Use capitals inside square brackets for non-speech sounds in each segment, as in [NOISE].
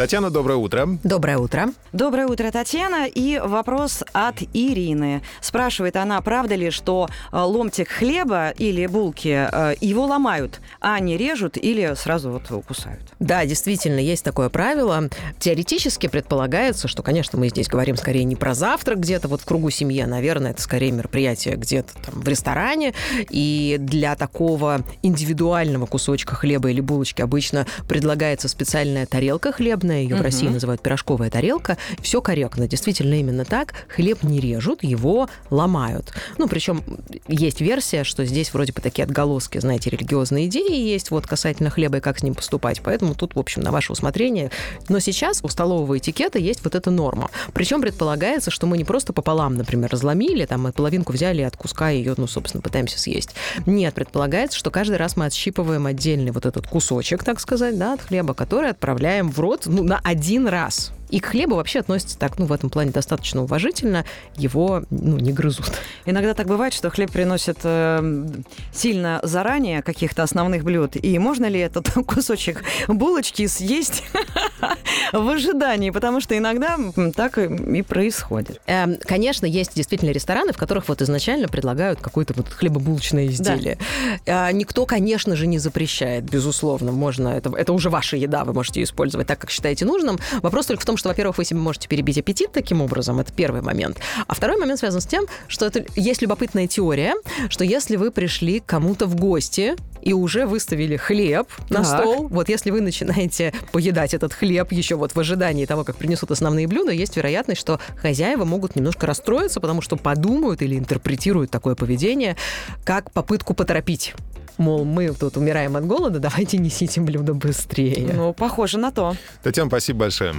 Татьяна, доброе утро. Доброе утро. Доброе утро, Татьяна. И вопрос от Ирины. Спрашивает она, правда ли, что э, ломтик хлеба или булки э, его ломают, а не режут или сразу вот кусают? Да, действительно, есть такое правило. Теоретически предполагается, что, конечно, мы здесь говорим скорее не про завтрак где-то вот в кругу семьи, а, наверное, это скорее мероприятие где-то там в ресторане. И для такого индивидуального кусочка хлеба или булочки обычно предлагается специальная тарелка хлебная, ее в России называют пирожковая тарелка. Все корректно, действительно именно так. Хлеб не режут, его ломают. Ну, причем есть версия, что здесь вроде бы такие отголоски, знаете, религиозные идеи есть вот касательно хлеба и как с ним поступать. Поэтому тут, в общем, на ваше усмотрение. Но сейчас у столового этикета есть вот эта норма. Причем предполагается, что мы не просто пополам, например, разломили, там мы половинку взяли от куска и ее, ну, собственно, пытаемся съесть. Нет, предполагается, что каждый раз мы отщипываем отдельный вот этот кусочек, так сказать, да, от хлеба, который отправляем в рот, ну, ну, на один раз. И к хлебу вообще относятся так, ну, в этом плане достаточно уважительно, его, ну, не грызут. Иногда так бывает, что хлеб приносит э, сильно заранее каких-то основных блюд, и можно ли этот [LAUGHS] кусочек булочки съесть [LAUGHS] в ожидании, потому что иногда так и происходит. Эм, конечно, есть действительно рестораны, в которых вот изначально предлагают какое-то вот хлебобулочное изделие. Да. Никто, конечно же, не запрещает, безусловно, можно, это, это уже ваша еда, вы можете использовать так, как считаете нужным. Вопрос только в том, что, во-первых, вы себе можете перебить аппетит таким образом, это первый момент. А второй момент связан с тем, что это есть любопытная теория, что если вы пришли к кому-то в гости, и уже выставили хлеб на так. стол. Вот если вы начинаете поедать этот хлеб еще вот в ожидании того, как принесут основные блюда, есть вероятность, что хозяева могут немножко расстроиться, потому что подумают или интерпретируют такое поведение как попытку поторопить мол, мы тут умираем от голода, давайте несите блюдо быстрее. Ну, похоже на то. Татьяна, спасибо большое.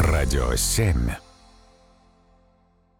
Радио 7.